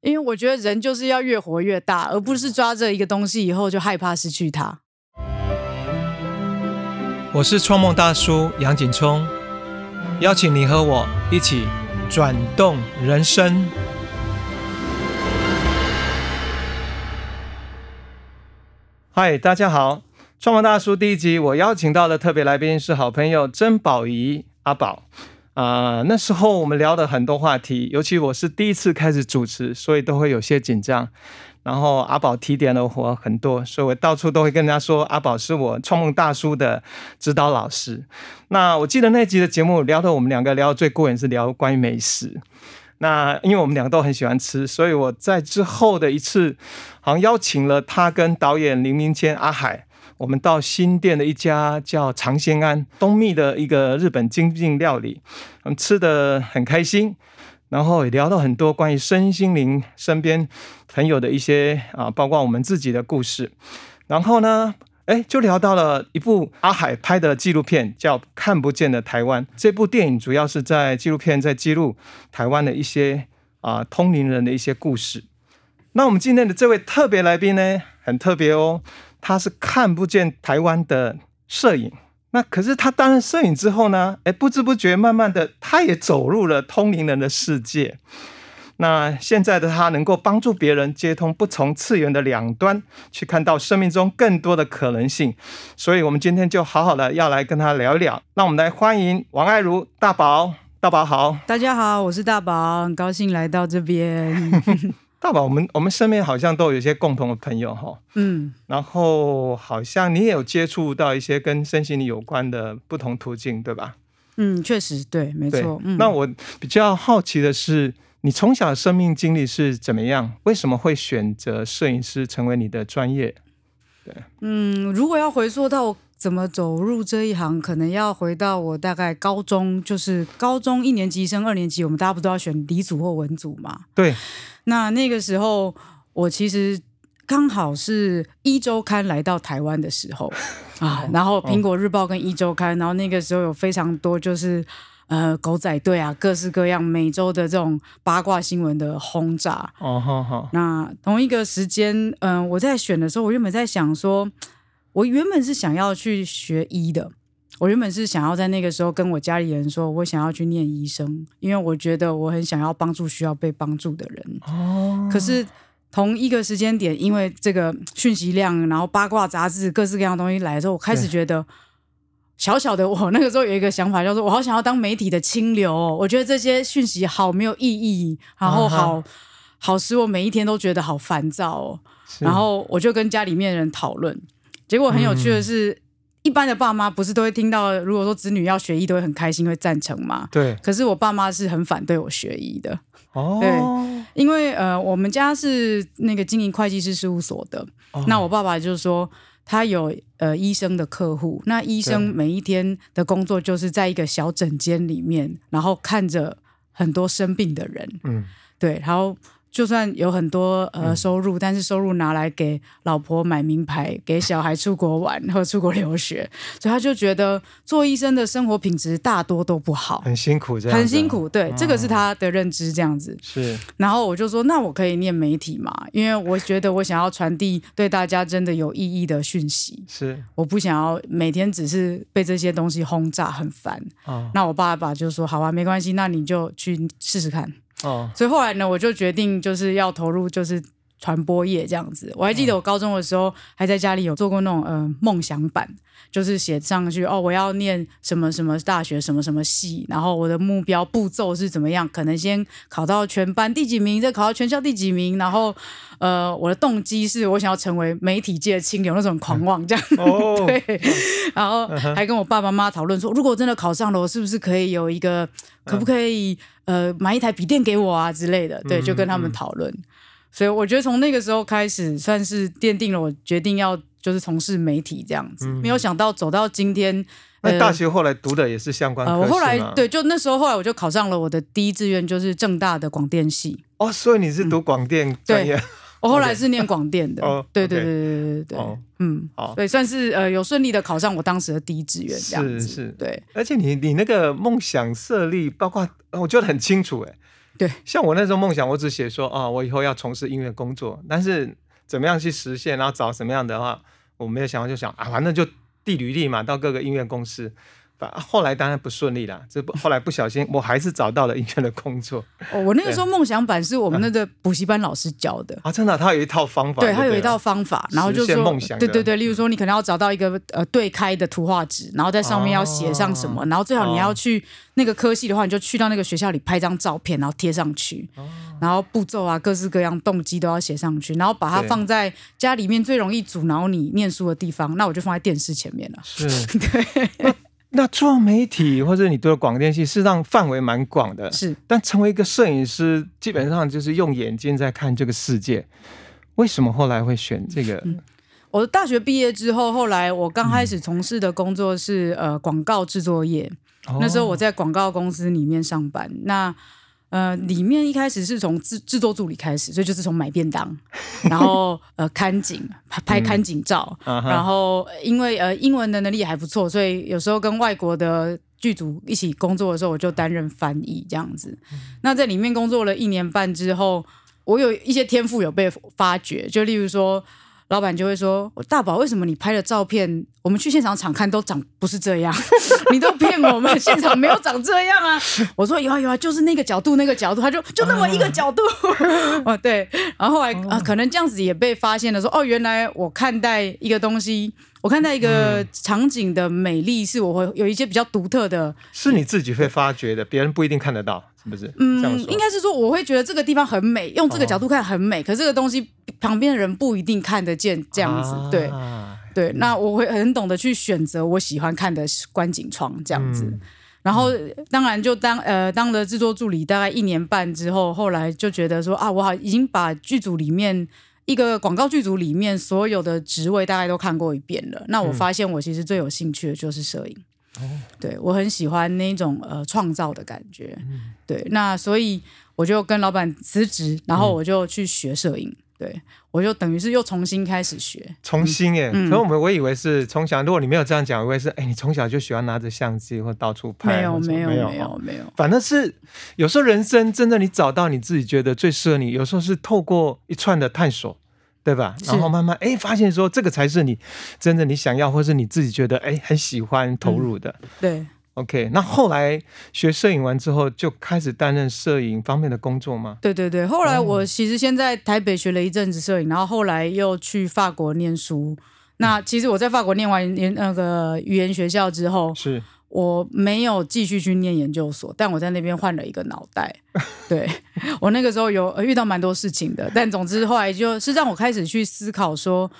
因为我觉得人就是要越活越大，而不是抓着一个东西以后就害怕失去它。我是创梦大叔杨景聪，邀请你和我一起转动人生。嗨，大家好！创梦大叔第一集，我邀请到的特别来宾是好朋友曾宝仪阿宝。啊，那时候我们聊了很多话题，尤其我是第一次开始主持，所以都会有些紧张。然后阿宝提点了我很多，所以我到处都会跟人家说阿宝是我创梦大叔的指导老师。那我记得那集的节目聊的，我们两个聊的最过瘾是聊关于美食。那因为我们两个都很喜欢吃，所以我在之后的一次，好像邀请了他跟导演林明谦阿海。我们到新店的一家叫尝鲜庵东密的一个日本精进料理，我们吃的很开心，然后也聊到很多关于身心灵身边朋友的一些啊，包括我们自己的故事。然后呢，哎，就聊到了一部阿海拍的纪录片，叫《看不见的台湾》。这部电影主要是在纪录片在记录台湾的一些啊通灵人的一些故事。那我们今天的这位特别来宾呢，很特别哦。他是看不见台湾的摄影，那可是他担任摄影之后呢？哎，不知不觉，慢慢的，他也走入了通灵人的世界。那现在的他能够帮助别人接通不同次元的两端，去看到生命中更多的可能性。所以，我们今天就好好的要来跟他聊一聊。让我们来欢迎王爱如大宝，大宝好，大家好，我是大宝，很高兴来到这边。大宝，我们我们身边好像都有一些共同的朋友哈，嗯，然后好像你也有接触到一些跟身心灵有关的不同途径，对吧？嗯，确实对，没错。嗯那我比较好奇的是，你从小的生命经历是怎么样？为什么会选择摄影师成为你的专业？对，嗯，如果要回溯到怎么走入这一行，可能要回到我大概高中，就是高中一年级升二年级，我们大家不都要选理组或文组嘛？对。那那个时候，我其实刚好是一周刊来到台湾的时候 啊，然后苹果日报跟一周刊，然后那个时候有非常多就是呃狗仔队啊，各式各样每周的这种八卦新闻的轰炸。哦，好好。那同一个时间，嗯，我在选的时候，我原本在想说，我原本是想要去学医的。我原本是想要在那个时候跟我家里人说，我想要去念医生，因为我觉得我很想要帮助需要被帮助的人。哦。可是同一个时间点，因为这个讯息量，然后八卦杂志各式各样的东西来的时候，我开始觉得小小的我 那个时候有一个想法，叫做我好想要当媒体的清流。我觉得这些讯息好没有意义，然后好好使我每一天都觉得好烦躁。然后我就跟家里面人讨论，结果很有趣的是。一般的爸妈不是都会听到，如果说子女要学医，都会很开心，会赞成嘛？对。可是我爸妈是很反对我学医的。哦。对，因为呃，我们家是那个经营会计师事务所的。哦。那我爸爸就是说，他有呃医生的客户，那医生每一天的工作就是在一个小诊间里面，然后看着很多生病的人。嗯。对，然后。就算有很多呃收入，但是收入拿来给老婆买名牌，给小孩出国玩和出国留学，所以他就觉得做医生的生活品质大多都不好，很辛苦这样，很辛苦。对，这个是他的认知这样子。是。然后我就说，那我可以念媒体嘛？因为我觉得我想要传递对大家真的有意义的讯息。是。我不想要每天只是被这些东西轰炸，很烦。哦。那我爸爸就说：“好啊，没关系，那你就去试试看。”哦，所以后来呢，我就决定就是要投入就是传播业这样子。我还记得我高中的时候还在家里有做过那种呃梦想版，就是写上去哦，我要念什么什么大学什么什么系，然后我的目标步骤是怎么样？可能先考到全班第几名，再考到全校第几名，然后呃，我的动机是我想要成为媒体界的清流那种狂妄 这样。哦，对，然后还跟我爸爸妈妈讨论说，如果真的考上了，我是不是可以有一个，可不可以？呃，买一台笔电给我啊之类的，对，就跟他们讨论。所以我觉得从那个时候开始，算是奠定了我决定要就是从事媒体这样子。没有想到走到今天，那大学后来读的也是相关。我后来对，就那时候后来我就考上了我的第一志愿，就是正大的广电系。哦，所以你是读广电专业。我后来是念广电的，对对对对对对对，嗯，好，对，算是呃有顺利的考上我当时的第一志愿，这样子，是，对，而且你你那个梦想设立，包括我觉得很清楚，哎，对，像我那时候梦想，我只写说啊，我以后要从事音乐工作，但是怎么样去实现，然后找什么样的话，我没有想到，就想啊，反正就递履历嘛，到各个音乐公司。后来当然不顺利啦，这不后来不小心，我还是找到了音乐的工作。哦，我那个时候梦想版是我们那个补习班老师教的啊，真的，他有一套方法，对他有一套方法，然后就说，对对对，例如说你可能要找到一个呃对开的图画纸，然后在上面要写上什么，然后最好你要去那个科系的话，你就去到那个学校里拍张照片，然后贴上去，然后步骤啊，各式各样动机都要写上去，然后把它放在家里面最容易阻挠你念书的地方，那我就放在电视前面了。是，对。那做媒体或者你读了广电系，事实上范围蛮广的。是，但成为一个摄影师，基本上就是用眼睛在看这个世界。为什么后来会选这个？我大学毕业之后，后来我刚开始从事的工作是呃广告制作业。那时候我在广告公司里面上班。那呃，里面一开始是从制制作助理开始，所以就是从买便当，然后 呃看景拍拍看景照，然后因为呃英文的能力也还不错，所以有时候跟外国的剧组一起工作的时候，我就担任翻译这样子。那在里面工作了一年半之后，我有一些天赋有被发掘，就例如说。老板就会说：“大宝，为什么你拍的照片，我们去现场场看都长不是这样？你都骗我们，现场没有长这样啊！”我说：“有啊有啊，就是那个角度那个角度。”他就就那么一个角度 哦，对。然后后来啊，可能这样子也被发现了，说：“哦，原来我看待一个东西，我看待一个场景的美丽，是我会有一些比较独特的，是你自己会发觉的，别人不一定看得到。”是不是，嗯，应该是说我会觉得这个地方很美，用这个角度看很美，可是这个东西旁边的人不一定看得见，这样子，对，对，那我会很懂得去选择我喜欢看的观景窗这样子，然后当然就当呃当了制作助理大概一年半之后，后来就觉得说啊，我好已经把剧组里面一个广告剧组里面所有的职位大概都看过一遍了，那我发现我其实最有兴趣的就是摄影。对，我很喜欢那种呃创造的感觉。对，那所以我就跟老板辞职，然后我就去学摄影。对，我就等于是又重新开始学。重新耶？可我们我以为是从小，如果你没有这样讲，我以为是哎，你从小就喜欢拿着相机或到处拍。没有，没有，没有，没有。反正是有时候人生真的，你找到你自己觉得最适合你，有时候是透过一串的探索。对吧？然后慢慢哎，发现说这个才是你真的你想要，或是你自己觉得哎很喜欢投入的。对，OK。那后来学摄影完之后，就开始担任摄影方面的工作吗？对对对。后来我其实先在台北学了一阵子摄影，然后后来又去法国念书。那其实我在法国念完研那个语言学校之后，是。我没有继续去念研究所，但我在那边换了一个脑袋。对我那个时候有遇到蛮多事情的，但总之后来就是让我开始去思考说，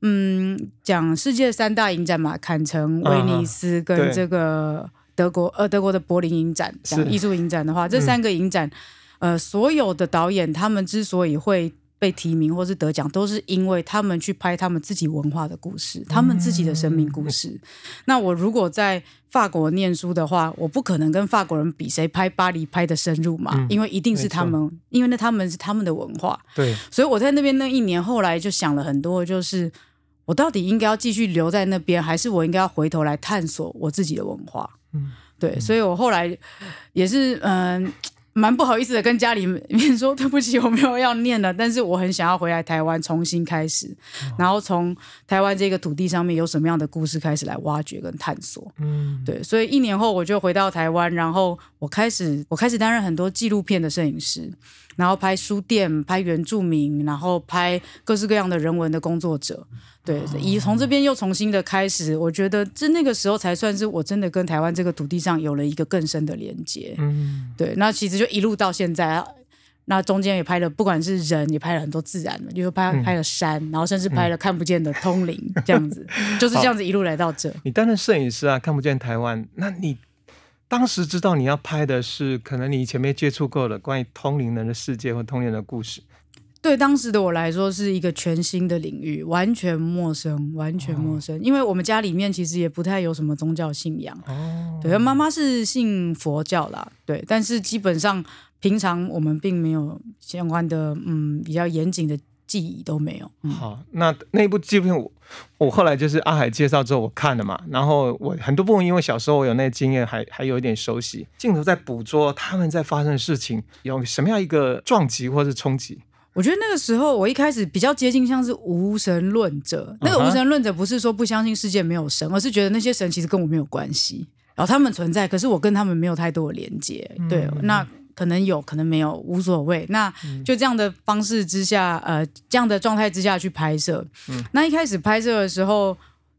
嗯，讲世界三大影展嘛，坎城、威尼斯跟这个德国，呃，德国的柏林影展，讲艺术影展的话，这三个影展，呃，所有的导演他们之所以会。被提名或是得奖，都是因为他们去拍他们自己文化的故事，他们自己的生命故事。那我如果在法国念书的话，我不可能跟法国人比谁拍巴黎拍的深入嘛，因为一定是他们，因为那他们是他们的文化。对，所以我在那边那一年，后来就想了很多，就是我到底应该要继续留在那边，还是我应该要回头来探索我自己的文化？嗯，对，所以我后来也是嗯。蛮不好意思的，跟家里面 说对不起，我没有要念了，但是我很想要回来台湾重新开始，然后从台湾这个土地上面有什么样的故事开始来挖掘跟探索。嗯，对，所以一年后我就回到台湾，然后我开始我开始担任很多纪录片的摄影师。然后拍书店，拍原住民，然后拍各式各样的人文的工作者，对，以从这边又重新的开始，我觉得这那个时候才算是我真的跟台湾这个土地上有了一个更深的连接。嗯，对，那其实就一路到现在，那中间也拍了，不管是人也拍了很多自然的，比如拍拍了山，然后甚至拍了看不见的通灵，这样子，就是这样子一路来到这。你担任摄影师啊，看不见台湾，那你。当时知道你要拍的是可能你以前没接触过的关于通灵人的世界或通灵的故事，对当时的我来说是一个全新的领域，完全陌生，完全陌生。因为我们家里面其实也不太有什么宗教信仰，哦，对，妈妈是信佛教啦，对，但是基本上平常我们并没有相关的嗯比较严谨的。记忆都没有。嗯，好，那那部纪录片我我后来就是阿海介绍之后我看了嘛，然后我很多部分因为小时候我有那个经验，还还有一点熟悉，镜头在捕捉他们在发生的事情有什么样一个撞击或是冲击。我觉得那个时候我一开始比较接近像是无神论者，那个无神论者不是说不相信世界没有神，而是觉得那些神其实跟我没有关系，然后他们存在，可是我跟他们没有太多的连接。对，那可能有可能没有无所谓。那就这样的方式之下，呃，这样的状态之下去拍摄。那一开始拍摄的时候，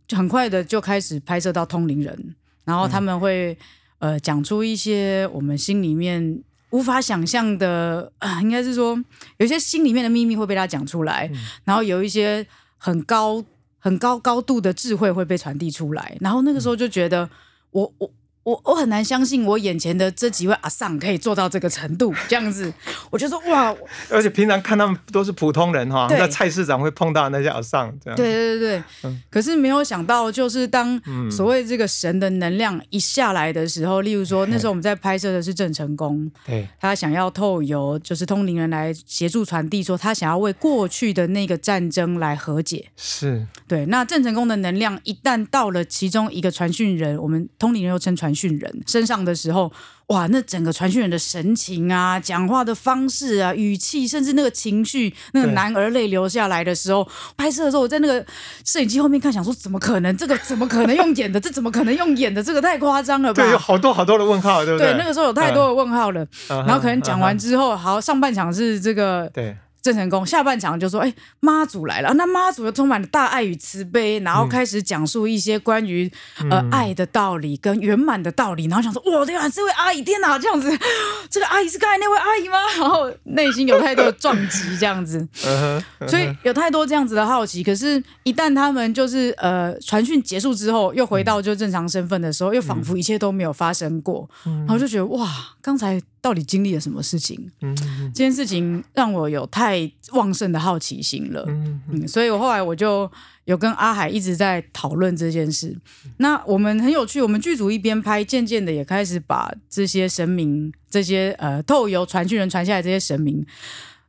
就很快的就开始拍摄到通灵人，然后他们会、呃讲出一些我们心里面无法想象的，啊，应该是说有些心里面的秘密会被他讲出来，然后有一些很高很高高度的智慧会被传递出来，然后那个时候就觉得我我。我我很难相信我眼前的这几位阿尚可以做到这个程度，这样子，我就说哇，而且平常看他们都是普通人哈，对在菜市场会碰到那些阿尚这样。对对对对，可是没有想到，就是当所谓这个神的能量一下来的时候，例如说那时候我们在拍摄的是郑成功，对他想要透由就是通灵人来协助传递，说他想要为过去的那个战争来和解。是对，那郑成功的能量一旦到了其中一个传讯人，我们通灵人又称传讯人身上的时候，哇，那整个传讯人的神情啊、讲话的方式啊、语气，甚至那个情绪，那个男儿泪流下来的时候，拍摄的时候，我在那个摄影机后面看，想说怎么可能？这个怎么可能用演的？这怎么可能用演的？这个太夸张了吧？对，有好多好多的问号，对不对，那个时候有太多的问号了。嗯然后可能讲完嗯之后，好，上半场是这个对郑成功，下半场就说：“哎，妈祖来了。”那妈祖又充满了大爱与慈悲，然后开始讲述一些关于、呃爱的道理跟圆满的道理，然后想说：“哇，天啊，这位阿姨，天哪，这样子，这个阿姨是刚才那位阿姨吗？” 然后内心有太多的撞击，这样子。所以有太多这样子的好奇，可是，一旦他们就是呃传讯结束之后，又回到就正常身份的时候，又仿佛一切都没有发生过，然后就觉得哇，刚才到底经历了什么事情？嗯这件事情让我有太旺盛的好奇心了，嗯嗯，所以我后来我就有跟阿海一直在讨论这件事。那我们很有趣，我们剧组一边拍，渐渐的也开始把这些神明、这些呃透由传讯人传下来这些神明，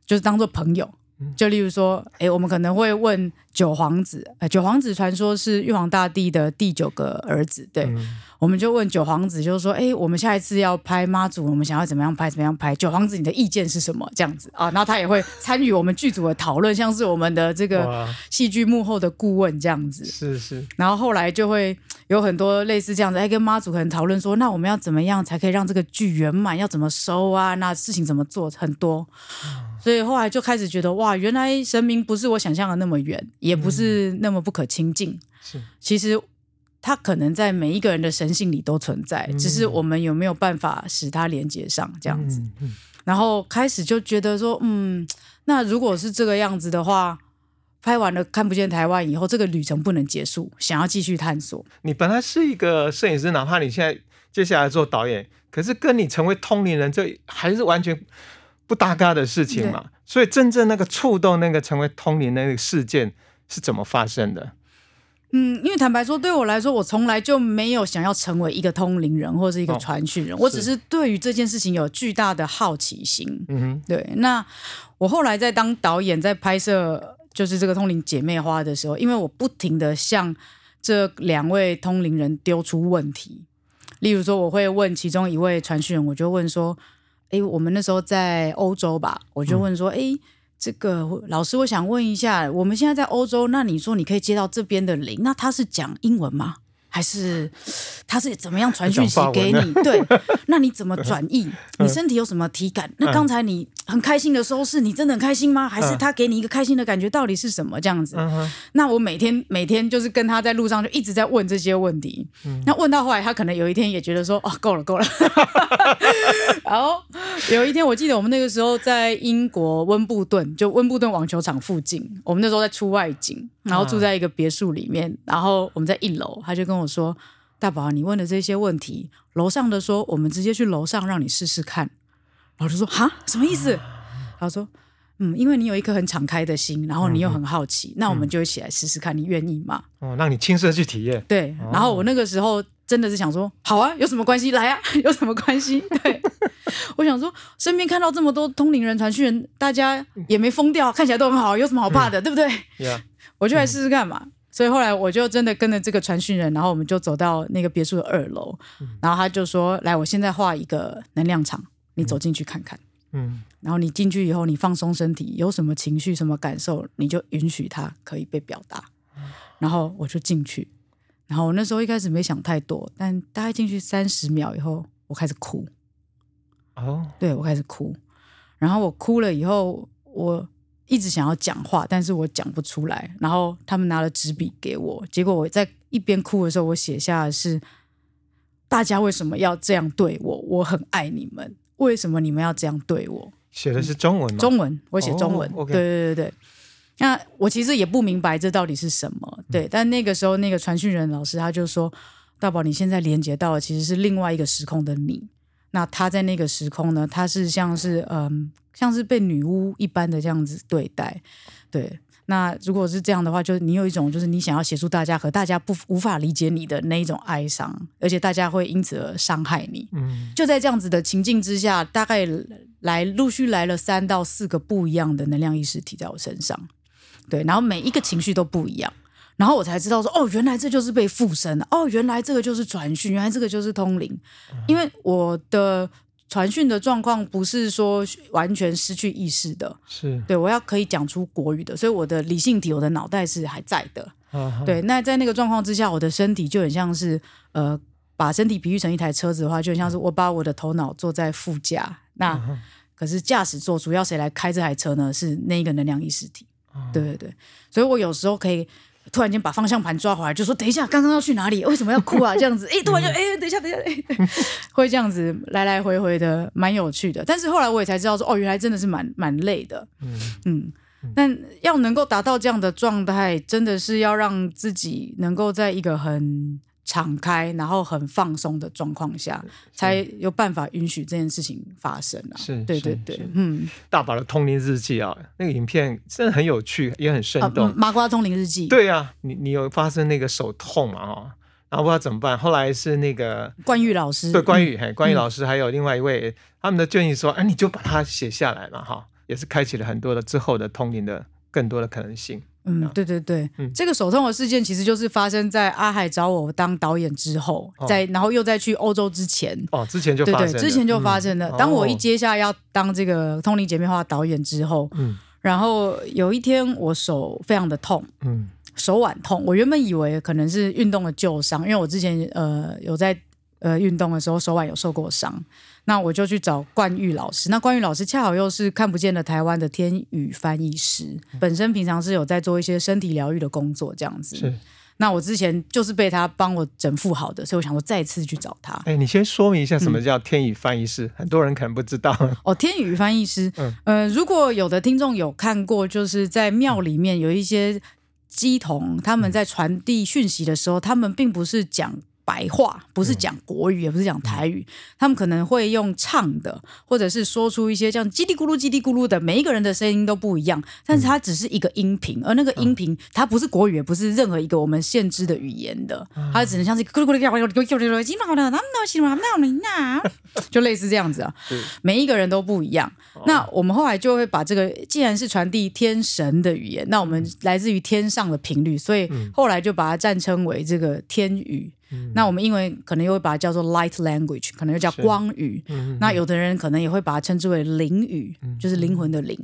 就是当做朋友。就例如说，诶，我们可能会问九皇子，呃，九皇子传说是玉皇大帝的第九个儿子，对，我们就问九皇子，就是说，诶，我们下一次要拍妈祖，我们想要怎么样拍，怎么样拍？九皇子，你的意见是什么？这样子啊，然后他也会参与我们剧组的讨论，像是我们的这个戏剧幕后的顾问这样子。是是，然后后来就会有很多类似这样子，哎，跟妈祖可能讨论说，那我们要怎么样才可以让这个剧圆满？要怎么收啊？那事情怎么做？很多，所以后来就开始觉得，哇，原来神明不是我想象的那么远，也不是那么不可亲近。是其实他可能在每一个人的神性里都存在，只是我们有没有办法使它连接上这样子。然后开始就觉得说，嗯，那如果是这个样子的话，拍完了看不见台湾以后，这个旅程不能结束，想要继续探索。你本来是一个摄影师，哪怕你现在接下来做导演，可是跟你成为通灵人，这还是完全不搭嘎的事情嘛。所以真正那个触动那个成为通灵那个事件是怎么发生的？嗯，因为坦白说，对我来说，我从来就没有想要成为一个通灵人或是一个哦传讯人，我只是对于这件事情有巨大的好奇心。嗯哼，对，那我后来在当导演，在拍摄就是这个通灵姐妹花的时候，因为我不停的向这两位通灵人丢出问题，例如说，我会问其中一位传讯人，我就问说：“诶，我们那时候在欧洲吧？”我就问说：“诶，这个老师，我想问一下，我们现在在欧洲，那你说你可以接到这边的零，那他是讲英文吗？还是他是怎么样传讯息给你？对，那你怎么转译？你身体有什么体感？那刚才你很开心的时候，是你真的很开心吗？还是他给你一个开心的感觉？到底是什么这样子？那我每天每天就是跟他在路上就一直在问这些问题。那问到后来，他可能有一天也觉得说，哦，够了够了。然后有一天，我记得我们那个时候在英国温布顿，就温布顿网球场附近，我们那时候在出外景，然后住在一个别墅里面，然后我们在一楼，他就跟我说：“大宝，你问的这些问题，楼上的说我们直接去楼上让你试试看。”然后我就说：“哈，什么意思？”他说：“嗯，因为你有一颗很敞开的心，然后你又很好奇，那我们就一起来试试看，你愿意吗？哦，让你亲身去体验。对，然后我那个时候真的是想说，好啊，有什么关系？来啊，有什么关系？对，我想说，身边看到这么多通灵人、传讯人，大家也没疯掉，看起来都很好，有什么好怕的？对不对？Yeah，我就来试试看嘛。所以后来我就真的跟着这个传讯人，然后我们就走到那个别墅的二楼，然后他就说：“来，我现在画一个能量场，你走进去看看。嗯然后你进去以后，你放松身体，有什么情绪、什么感受，你就允许它可以被表达。然后我就进去，然后我那时候一开始没想太多，但大概进去三十秒以后，我开始哭。哦，对我开始哭，然后我哭了以后，我一直想要讲话，但是我讲不出来。然后他们拿了纸笔给我，结果我在一边哭的时候，我写下的是：大家为什么要这样对我？我很爱你们，为什么你们要这样对我？写的是中文吗？中文，我写中文。对对对。那我其实也不明白这到底是什么，对。但那个时候，那个传讯人老师他就说：“大宝，你现在连接到的其实是另外一个时空的你。那他在那个时空呢，他是像是嗯，像是被女巫一般的这样子对待，对。那如果是这样的话，就是你有一种就是你想要协助大家，和大家不无法理解你的那一种哀伤，而且大家会因此而伤害你。嗯。就在这样子的情境之下，大概来陆续来了三到四个不一样的能量意识体在我身上，对，然后每一个情绪都不一样，然后我才知道说，哦，原来这就是被附身了，哦，原来这个就是传讯，原来这个就是通灵，因为我的传讯的状况不是说完全失去意识的，是，对我要可以讲出国语的，所以我的理性体、我的脑袋是还在的，啊，对，那在那个状况之下，我的身体就很像是呃，把身体比喻成一台车子的话，就很像是我把我的头脑坐在副驾，那可是驾驶座主要谁来开这台车呢？是那个能量意识体。对对对，所以我有时候可以突然间把方向盘抓回来，就说等一下，刚刚要去哪里？为什么要哭啊？这样子，哎，突然就哎，等一下，等一下，哎，对 会这样子来来回回的，蛮有趣的。但是后来我也才知道说，哦，原来真的是蛮蛮累的。嗯嗯，但要能够达到这样的状态，真的是要让自己能够在一个很敞开，然后很放松的状况下，才有办法允许这件事情发生啊。是对对对嗯，大宝的通灵日记啊，那个影片真的很有趣，也很生啊，动。麻瓜通灵日记，，对呀、你你有发生那个手痛嘛？哈，然后不知道怎么办，后来是那个关玉老师，对关于羽，嘿，关羽老师还有另外一位，他们的建议说，哎，你就把它写下来嘛，哈，也是开启了很多的之后的通灵的更多的可能性。嗯，对对对，嗯。这个手痛的事件其实就是发生在阿海找我当导演之后，哦。在然后又再去欧洲之前，哦，之前就对对，发生了，之前就发生了。当我一哦接下要当这个通灵姐妹花导演之后，嗯。然后有一天我手非常的痛，嗯。手腕痛。我原本以为可能是运动的旧伤，因为我之前呃有在呃运动的时候手腕有受过伤，那我就去找冠玉老师。那冠玉老师恰好又是看不见的台湾的天宇翻译师，本身平常是有在做一些身体疗愈的工作这样子。是，那我之前就是被他帮我整复好的，所以我想说再次去找他。哎，你先说明一下什嗯么叫天宇翻译师，很多人可能不知道。哦，天宇翻译师，嗯呃，如果有的听众有看过，就是在庙里面有一些鸡童，他们在传递讯息的时候，他们并不是讲。白话不是讲国语，也不是讲台语，他们可能会用唱的，或者是说出一些这样叽里咕噜、叽里咕噜的，每一个人的声音都不一样，但是它只是一个音频，而那个音频它不是国语，也不是任何一个我们现知的语言的，它只能像是咕噜咕噜咕噜咕噜咕噜就类似这样子啊。是每一个人都不一样。那我们后来就会把这个，既然是传递天神的语言，那我们来自于天上的频率，所以后来就把它暂称为这个天语。那我们英文可能又会把它叫做 light language，可能又叫光语。嗯那有的人可能也会把它称之为灵语，就是灵魂的灵。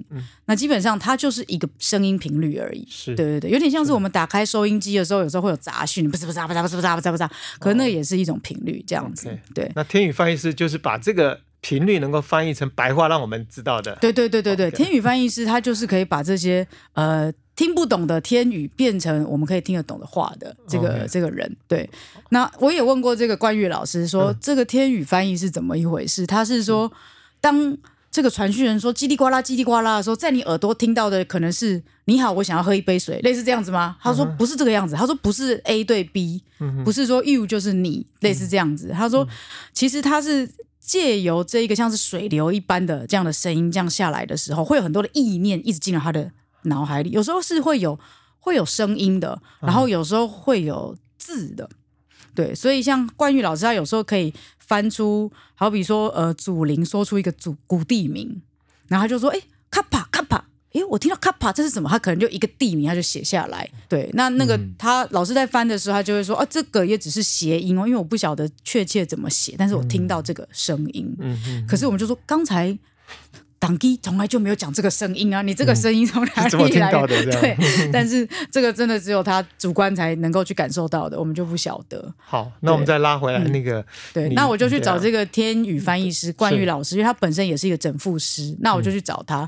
那基本上它就是一个声音频率而已。是对对对，有点像是我们打开收音机的时候，有时候会有杂讯，不是不是不是不是不是不是不是，可能那个也是一种频率这样子。对。那天语翻译师就是把这个频率能够翻译成白话，让我们知道的。对对对对对天语翻译师他就是可以把这些呃听不懂的天语变成我们可以听得懂的话的这个这个人。对，那我也问过这个关玉老师说，这个天语翻译是怎么一回事？他是说，当这个传讯人说叽里呱啦叽里呱啦的时候，在你耳朵听到的可能是“你好，我想要喝一杯水”，类似这样子吗？他说不是这个样子，他说不是 A 对 B，不是说 you 就是你，类似这样子。他说其实他是。借由这一个像是水流一般的这样的声音这样下来的时候，会有很多的意念一直进入他的脑海里。有时候是会有会有声音的，然后有时候会有字的。对，所以像冠玉老师，他有时候可以翻出，好比说，呃，祖灵说出一个祖古地名，然后他就说，哎，卡帕卡帕，哎，我听到卡帕，这是什么？他可能就一个地名，他就写下来。对，那那个他老师在翻的时候，他就会说，啊，这个也只是谐音哦，因为我不晓得确切怎么写，但是我听到这个声音。可是我们就说，刚才。党基从来就没有讲这个声音啊！你这个声音从哪里来？对，但是这个真的只有他主观才能够去感受到的，我们就不晓得。好，那我们再拉回来那个。对，那我就去找这个天宇翻译师冠玉老师，因为他本身也是一个整复师。那我就去找他。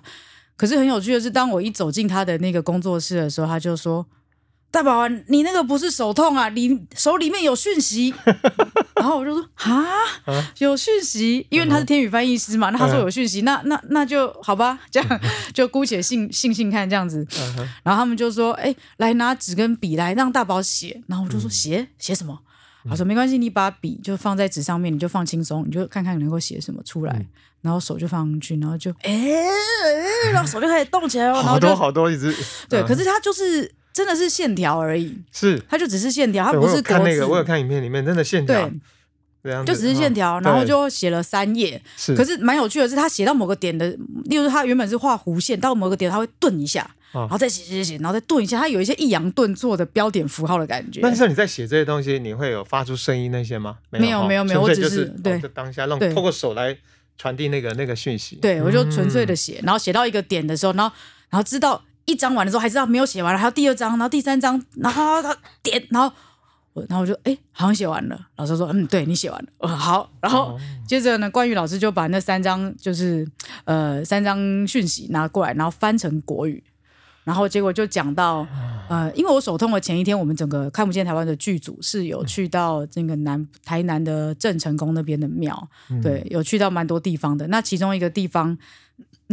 可是很有趣的是，当我一走进他的那个工作室的时候，他就说。大宝啊，你那个不是手痛啊，你手里面有讯息。然后我就说啊，有讯息，因为他是天宇翻译师嘛，那他说有讯息，那那那就好吧，这样就姑且信信信看这样子。然后他们就说，哎，来拿纸跟笔来让大宝写。然后我就说写写什么？他说没关系，你把笔就放在纸上面，你就放轻松，你就看看能够写什么出来。然后手就放上去，然后就哎，然后手就开始动起来了。好多好多一直对，可是他就是。真的是线条而已，是它就只是线条，它不是看那个，我有看影片里面真的线条，对，就只是线条，然后就写了三页。是，可是蛮有趣的是，他写到某个点的，例如他原本是画弧线，到某个点他会顿一下，然后再写写写，然后再顿一下，他有一些抑扬顿挫的标点符号的感觉。但是你在写这些东西，你会有发出声音那些吗？没有没有没有，我只是对当下让透过手来传递那个那个讯息。对，我就纯粹的写，然后写到一个点的时候，然后然后知道。一章完的时候还知道没有写完了，还有第二章，然后第三章，然后他点，然后我，然后我就哎，好像写完了。老师说，嗯，对你写完了，我说好。然后接着呢，关于老师就把那三张就是呃三张讯息拿过来，然后翻成国语，然后结果就讲到呃，因为我手痛的前一天，我们整个看不见台湾的剧组是有去到那个南台南的郑成功那边的庙，对，有去到蛮多地方的。那其中一个地方。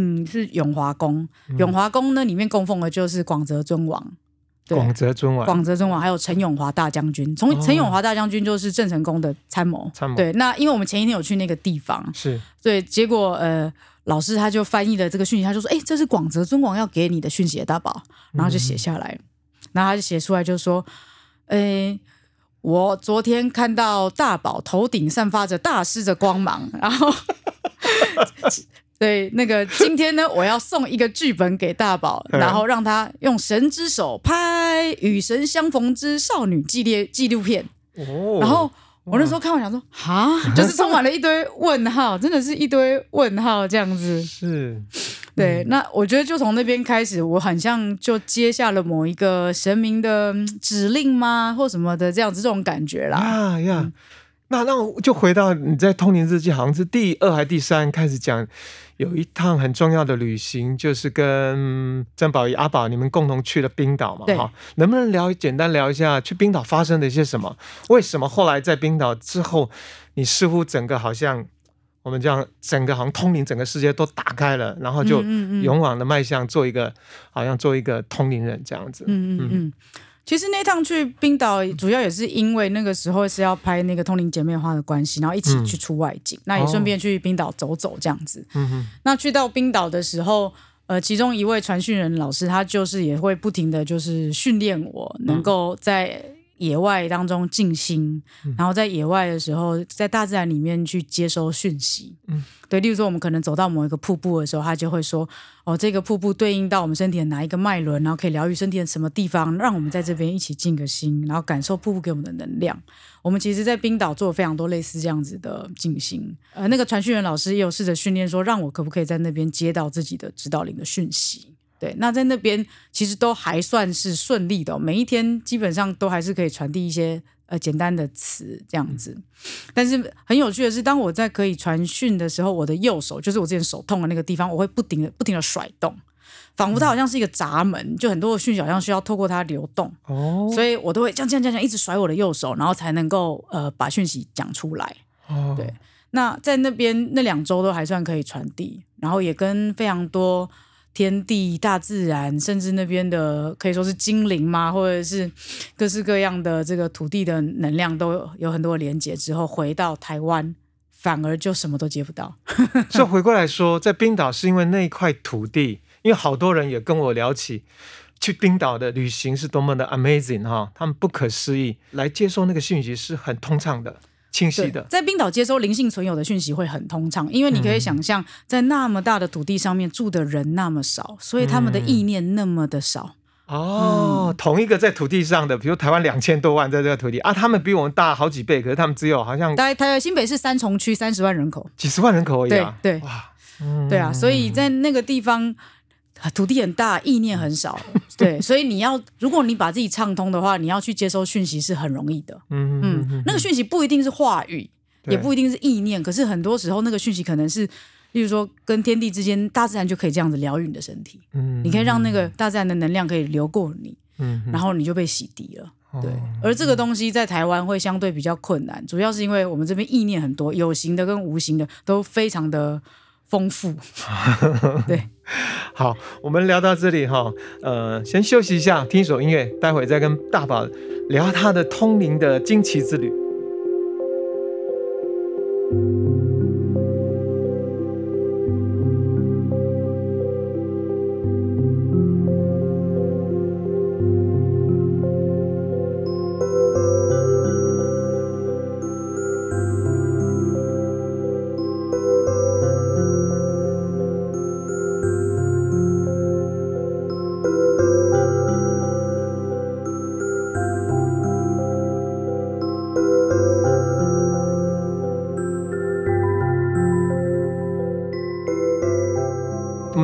嗯，是永华宫。永华宫呢，里面供奉的就是广泽尊王。广泽尊王，广泽尊王，还有陈永华大将军。从陈永华大将军就是郑成功的参谋。参谋。对，那因为我们前一天有去那个地方，是对，结果呃，老师他就翻译了这个讯息，他就说：“哎，这是广泽尊王要给你的讯息，大宝。”然后就写下来，然后他就写出来，就说：“哎，我昨天看到大宝头顶散发着大师的光芒，然后。” 对，那个今天呢，我要送一个剧本给大宝，然后让他用神之手拍《与神相逢之少女》纪列纪录片。哦，然后我那时候看完想说，哈，就是充满了一堆问号，真的是一堆问号这样子。是，对，那我觉得就从那边开始，我很像就接下了某一个神明的指令吗，或什么的这样子这种感觉啦。啊呀，那那我就回到你在《通灵日记》，好像是第二还第三开始讲。有一趟很重要的旅行，就是跟曾宝仪、阿宝你们共同去了冰岛嘛？哈，能不能聊简单聊一下去冰岛发生的一些什么？为什么后来在冰岛之后，你似乎整个好像我们这样，整个好像通灵，整个世界都打开了，然后就勇往的迈向做一个，好像做一个通灵人这样子。嗯嗯嗯。其实那趟去冰岛，主要也是因为那个时候是要拍那个《通灵姐妹花》的关系，然后一起去出外景，那也顺便去冰岛走走这样子。嗯那去到冰岛的时候，呃，其中一位传讯人老师，他就是也会不停的就是训练我，能够在。野外当中静心，然后在野外的时候，在大自然里面去接收讯息。嗯，对，例如说我们可能走到某一个瀑布的时候，他就会说：“哦，这个瀑布对应到我们身体的哪一个脉轮，然后可以疗愈身体的什么地方，让我们在这边一起静个心，然后感受瀑布给我们的能量。”我们其实，在冰岛做了非常多类似这样子的静心。呃，那个传讯员老师也有试着训练说，让我可不可以在那边接到自己的指导灵的讯息。对，那在那边其实都还算是顺利的，每一天基本上都还是可以传递一些呃简单的词这样子。但是很有趣的是，当我在可以传讯的时候，我的右手就是我之前手痛的那个地方，我会不停的不停的甩动，仿佛它好像是一个闸门，就很多的讯息好像需要透过它流动。哦，所以我都会这样这样这样一直甩我的右手，然后才能够呃把讯息讲出来。哦，对，那在那边那两周都还算可以传递，然后也跟非常多。天地、大自然，甚至那边的可以说是精灵嘛，或者是各式各样的这个土地的能量，都有很多连接。之后回到台湾反而就什么都接不到。所以回过来说，在冰岛是因为那一块土地，因为好多人也跟我聊起去冰岛的旅行是多么的 amazing 哈，他们不可思议，来接受那个讯息是很通畅的、清晰的。在冰岛接收灵性存有的讯息会很通畅，因为你可以想象，在那么大的土地上面住的人那么少，所以他们的意念那么的少。哦，同一个在土地上的，比如台湾两千多万在这个土地啊，他们比我们大好几倍，可是他们只有好像台台新北市三重区三十万人口，几十万人口而已啊，对对，哇，对啊，所以在那个地方土地很大，意念很少，对，所以你要如果你把自己畅通的话，你要去接收讯息是很容易的，嗯嗯，那个讯息不一定是话语，也不一定是意念，可是很多时候那个讯息可能是。例如说，跟天地之间，大自然就可以这样子疗愈你的身体。嗯，你可以让那个大自然的能量可以流过你，嗯，然后你就被洗涤了。对，而这个东西在台湾会相对比较困难，主要是因为我们这边意念很多，有形的跟无形的都非常的丰富。对，好，我们聊到这里哈，呃，先休息一下，听一首音乐，待会再跟大宝聊他的通灵的惊奇之旅。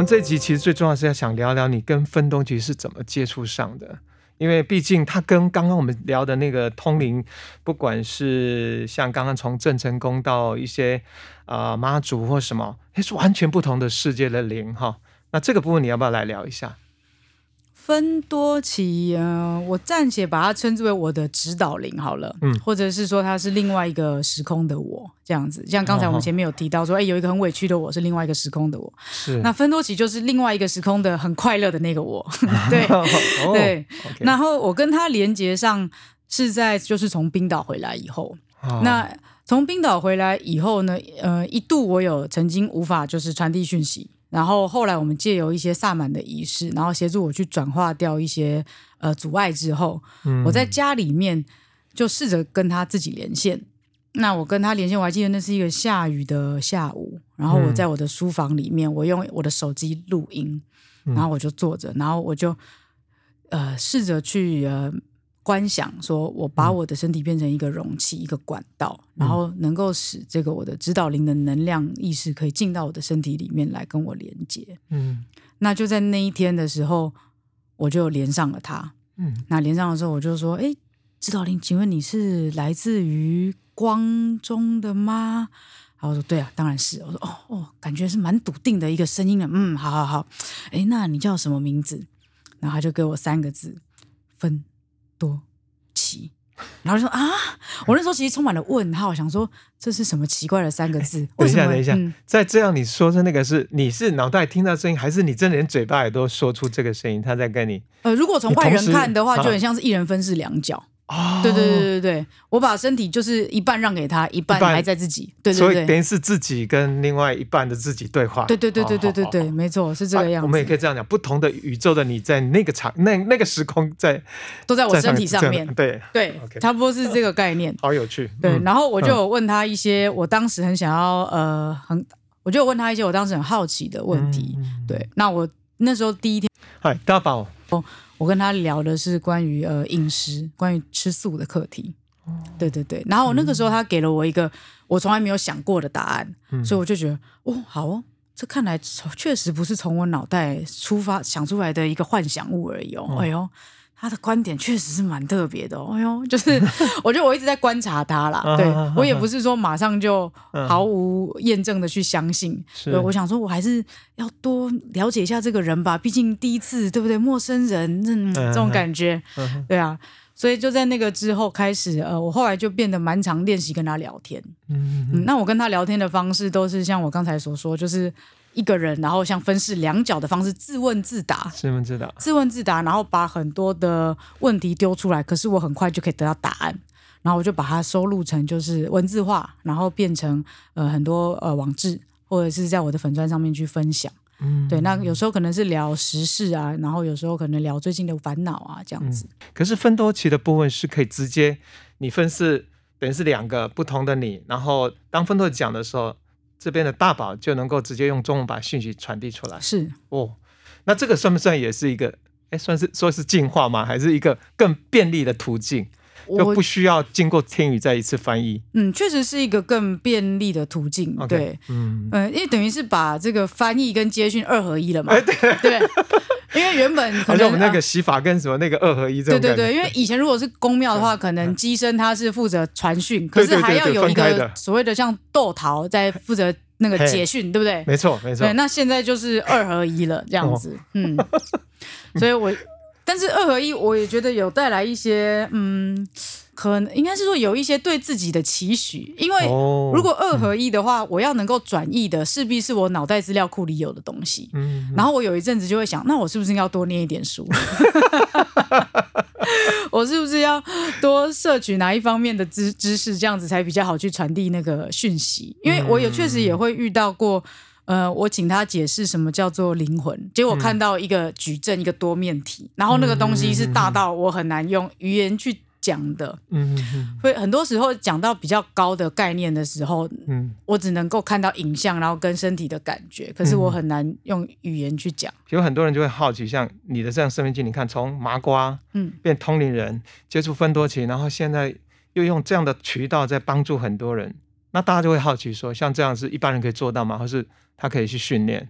这集其实最重要是要想聊聊你跟分东局是怎么接触上的，因为毕竟他跟刚刚我们聊的那个通灵，不管是像刚刚从郑成功到一些啊妈祖或什么，是完全不同的世界的灵哈。那这个部分你要不要来聊一下？分多奇，呃，我暂且把它称之为我的指导灵好了，嗯，或者是说它是另外一个时空的我，这样子。像刚才我们前面有提到说，哎，有一个很委屈的我是另外一个时空的我，是。那芬多奇就是另外一个时空的很快乐的那个我，对对。然后我跟他连接上是在就是从冰岛回来以后，那从冰岛回来以后呢，呃，一度我有曾经无法就是传递讯息。然后后来我们借由一些萨满的仪式，然后协助我去转化掉一些呃阻碍之后，我在家里面就试着跟他自己连线。那我跟他连线，我还记得那是一个下雨的下午，然后我在我的书房里面，我用我的手机录音，然后我就坐着，然后我就呃试着去呃。观想说，我把我的身体变成一个容器，一个管道，然后能够使这个我的指导灵的能量意识可以进到我的身体里面来跟我连接。嗯，那就在那一天的时候，我就连上了他。嗯，那连上的时候，我就说：“哎，指导灵，请问你是来自于光中的吗？”然后我说：“对啊，当然是。”我说：“哦哦，感觉是蛮笃定的一个声音的。嗯，好好好。哎，那你叫什么名字？”然后他就给我三个字：分。多奇，然后就说啊，我那时候其实充满了问号，想说这是什么奇怪的三个字？等一下，等一下，在这样你说的那个是你是脑袋听到声音，还是你真的连嘴巴也都说出这个声音？他在跟你呃，如果从外人看的话，就很像是一人分饰两角。哦，对对对对对，我把身体就是一半让给他，一半还在自己，对对对，所以等于是自己跟另外一半的自己对话。对对对对对对对，没错，是这个样子。我们也可以这样讲，不同的宇宙的你在那个场那那个时空在都在我身体上面，对对，差不多是这个概念。好有趣。对，然后我就问他一些我当时很想要呃很，我就问他一些我当时很好奇的问题。对，那我那时候第一天，嗨，大宝。我跟他聊的是关于呃饮食，关于吃素的课题。对对对，然后那个时候他给了我一个我从来没有想过的答案，所以我就觉得哦，好哦，这看来确实不是从我脑袋出发想出来的一个幻想物而已哦。哎呦。他的观点确实是蛮特别的，哎呦，就是 我觉得我一直在观察他啦，对我也不是说马上就毫无验证的去相信，对，我想说我还是要多了解一下这个人吧，毕竟第一次，对不对？陌生人，嗯，这种感觉，对啊，所以就在那个之后开始，呃，我后来就变得蛮常练习跟他聊天，嗯。嗯，那我跟他聊天的方式都是像我刚才所说，就是。一个人，然后像分饰两角的方式自问自答，自问自答，自问自答，然后把很多的问题丢出来，可是我很快就可以得到答案。然后我就把它收录成就是文字化，然后变成呃很多呃网志，或者是在我的粉砖上面去分享。嗯，对，那有时候可能是聊时事啊，然后有时候可能聊最近的烦恼啊，这样子。可是分多期的部分是可以直接你分是等于是两个不同的你，然后当分多讲的时候，这边的大宝就能够直接用中文把讯息传递出来。是哦，那这个算不算也是一个？哎，算是说是进化吗？还是一个更便利的途径？就不需要经过天宇再一次翻译。嗯，确实是一个更便利的途径。对，嗯，嗯，因为等于是把这个翻译跟接讯二合一了嘛。哎，对，对，因为原本 好像我们那个啊洗法跟什么那个二合一这种。对对对，因为以前如果是公庙的话，可能机身他是负责传讯，可是还要有一个所谓的像豆桃在负责那个嘿解讯，对不对？没错没错对，。那现在就是二合一了，这样子，哦嗯，所以我，但是二合一我也觉得有带来一些，嗯，可能应该是说有一些对自己的期许，因为哦。如果二合一的话，我要能够转译的势必是我脑袋资料库里有的东西，嗯，然后我有一阵子就会想，那我是不是要多念一点书？我是不是要多摄取哪一方面的知知识，这样子才比较好去传递那个讯息？因为我有确实也会遇到过，呃，我请他解释什么叫做灵魂，结果看到一个矩阵，一个多面体，然后那个东西是大到我很难用语言去讲的。嗯嗯会很多时候讲到比较高的概念的时候，嗯，我只能够看到影像，然后跟身体的感觉，可是我很难用语言去讲。有很多人就会好奇，像你的这样生命经，你看从麻瓜嗯，变通灵人，接触分多奇，然后现在又用这样的渠道在帮助很多人，那大家就会好奇说，像这样是一般人可以做到吗？或是他可以去训练？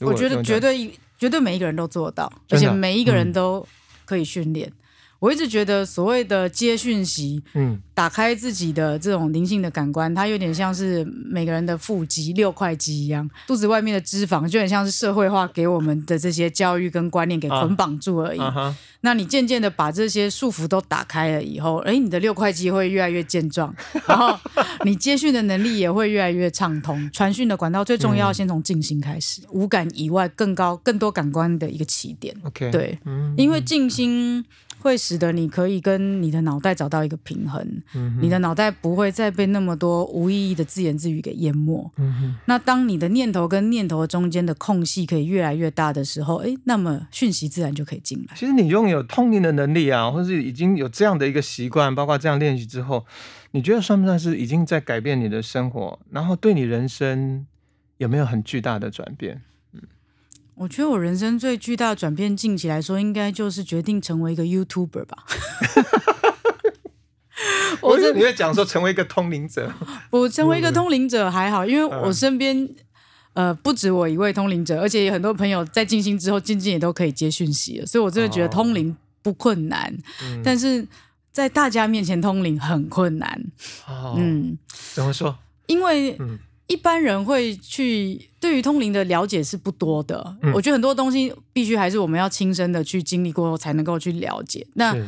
我觉得绝对绝对每一个人都做到，而且每一个人嗯都可以训练。我一直觉得所谓的接讯息，嗯。打开自己的这种灵性的感官，它有点像是每个人的腹肌六块肌一样，肚子外面的脂肪就很像是社会化给我们的这些教育跟观念给捆绑住而已。那你渐渐的把这些束缚都打开了以后，哎，你的六块肌会越来越健壮，然后你接讯的能力也会越来越畅通。传讯的管道最重要，先从静心开始，五感以外更高、更多感官的一个起点。OK，，对，嗯。因为静心会使得你可以跟你的脑袋找到一个平衡，嗯你的脑袋不会再被那么多无意义的自言自语给淹没。嗯哼那当你的念头跟念头中间的空隙可以越来越大的时候，诶，那么讯息自然就可以进来。其实你拥有通灵的能力啊，或是已经有这样的一个习惯，包括这样练习之后，你觉得算不算是已经在改变你的生活？然后对你人生有没有很巨大的转变？我觉得我人生最巨大的转变，近期来说，应该就是决定成为一个 YouTuber 吧。我我以为这你会讲说成为一个通灵者，我成为一个通灵者还好，因为嗯我身边呃不止我一位通灵者，而且有很多朋友在静心之后，渐渐也都可以接讯息了，所以我真的觉得哦通灵不困难，嗯但是在大家面前通灵很困难。哦，嗯，怎么说？因为嗯一般人会去对于通灵的了解是不多的，嗯我觉得很多东西必须还是我们要亲身的去经历过后才能够去了解。那是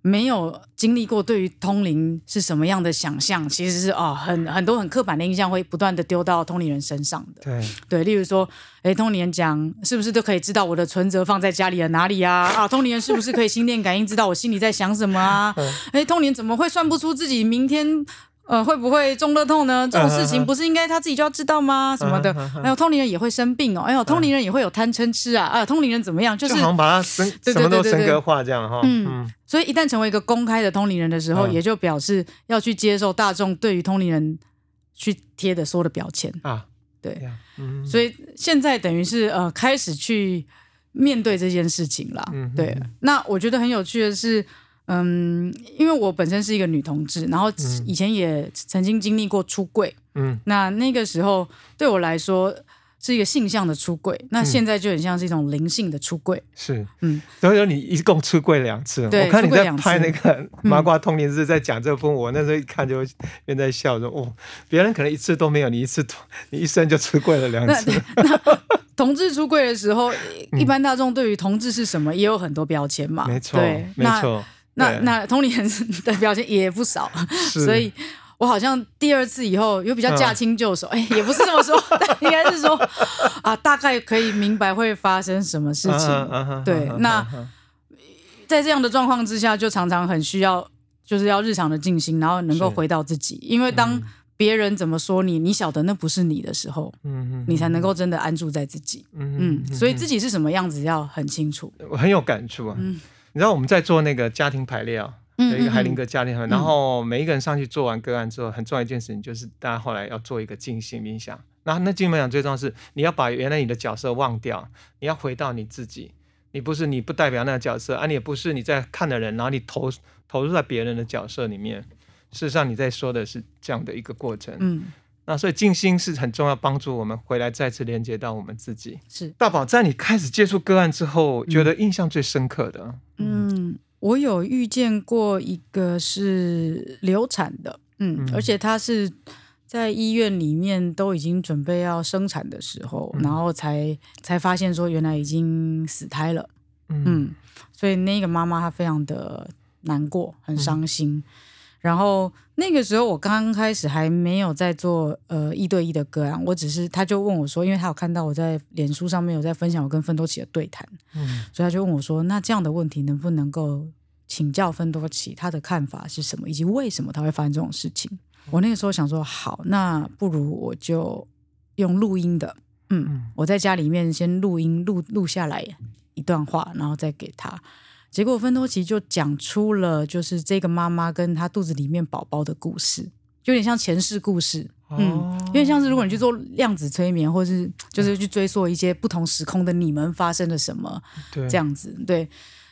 没有经历过对于通灵是什么样的想象，其实是哦很很多很刻板的印象会不断的丢到通灵人身上的。对，对，例如说，哎，通灵人讲是不是都可以知道我的存折放在家里的哪里啊？啊，通灵人是不是可以心电感应知道我心里在想什么啊？嗯哎，通灵怎么会算不出自己明天？呃，会不会中乐透呢？这种事情不是应该他自己就要知道吗？什么的还有通灵人也会生病哦。哎呦，通灵人也会有贪嗔痴啊！啊，通灵人怎么样？就就是好像把他升 对对什么都对对对升格化这样哈。嗯嗯所以一旦成为一个公开的通灵人的时候，嗯也就表示要去接受大众对于通灵人去贴的所有的标签。啊，对嗯，所以现在等于是呃开始去面对这件事情啦。嗯对，那我觉得很有趣的是，嗯，因为我本身是一个女同志，然后以前也曾经经历过出柜，嗯。那那个时候对我来说是一个性向的出柜，那现在就很像是一种灵性的出柜。是，嗯，所以说你一共出柜两次，对我看你在拍那个麻瓜通灵日在讲这部分，我那时候一看就边在笑说，哦，别人可能一次都没有，你一次你一生就出柜了两那次，同志出柜的时候，一般大众对于同志是什么也有很多标签嘛。没错对，，没错，对那那同龄人的表现也不少，所以我好像第二次以后又比较驾轻就熟，哎、也不是这么说，但应该是说啊，大概可以明白会发生什么事情。对那在这样的状况之下，就常常很需要就是要日常的静心，然后能够回到自己。因为当别人怎么说你，你晓得那不是你的时候，嗯嗯你才能够真的安住在自己。嗯嗯，所以自己是什么样子要很清楚。我很有感触啊。嗯你知道我们在做那个家庭排列啊，嗯有一个海嗯灵格家庭排列，然后每一个人上去做完个案之后，很重要一件事情就是大家后来要做一个静心冥想。然后那静心冥想最重要是你要把原来你的角色忘掉，你要回到你自己。你不是你不代表那个角色啊，你也不是你在看的人，然后你投投入在别人的角色里面。事实上你在说的是这样的一个过程。嗯，那所以静心是很重要，帮助我们回来再次连接到我们自己。是。大宝，在你开始接触个案之后，觉得印象最深刻的，嗯，我有遇见过一个是流产的，嗯，嗯而且她是在医院里面都已经准备要生产的时候，嗯然后才才发现说原来已经死胎了，嗯嗯，所以那个妈妈她非常的难过，很嗯伤心。然后那个时候我刚开始还没有在做呃一对一的个案，我只是他就问我说，因为他有看到我在脸书上面有在分享我跟芬多奇的对谈，嗯所以他就问我说：“那这样的问题能不能够请教芬多奇他的看法是什么，以及为什么他会发生这种事情？”我那个时候想说：“好，那不如我就用录音的，嗯，嗯我在家里面先录音录录下来一段话，然后再给他。”结果芬多奇就讲出了就是这个妈妈跟她肚子里面宝宝的故事，有点像前世故事。嗯哦有点像是如果你去做量子催眠，或是就是去追溯一些不同时空的你们发生了什么，对这样子。对，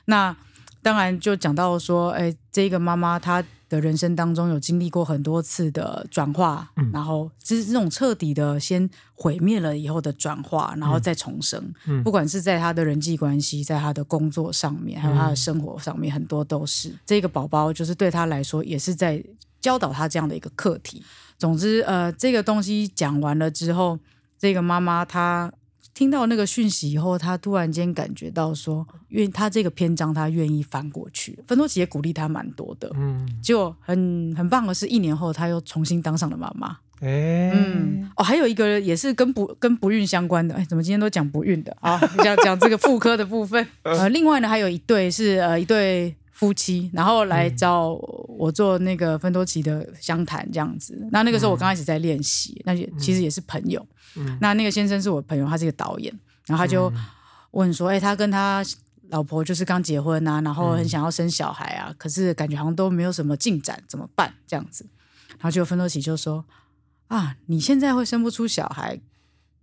那当然就讲到说，哎，这个妈妈她的人生当中有经历过很多次的转化，嗯然后就是这种彻底的先毁灭了以后的转化，然后再重生。嗯不管是在她的人际关系，在她的工作上面，还有她的嗯生活上面，很多都是这个宝宝，就是对她来说也是在教导她这样的一个课题。总之，呃，这个东西讲完了之后，这个妈妈她听到那个讯息以后，他突然间感觉到说，愿他这个篇章他愿意翻过去。芬多奇也鼓励他蛮多的。嗯，结果很很棒的是，一年后他又重新当上了妈妈。哎，嗯，哦，还有一个也是跟不跟不孕相关的，哎，怎么今天都讲不孕的啊？讲讲这个妇科的部分。呃，另外呢，还有一对是呃一对夫妻，然后来找我做那个芬多奇的相谈这样子。那那个时候我刚开始在练习，那也其实也是朋友。嗯那那个先生是我朋友，他是一个导演，然后他就问说，哎，他跟他。老婆就是刚结婚啊，然后很想要生小孩啊，可是感觉好像都没有什么进展，怎么办？这样子，然后就芬多奇就说：“啊，你现在会生不出小孩，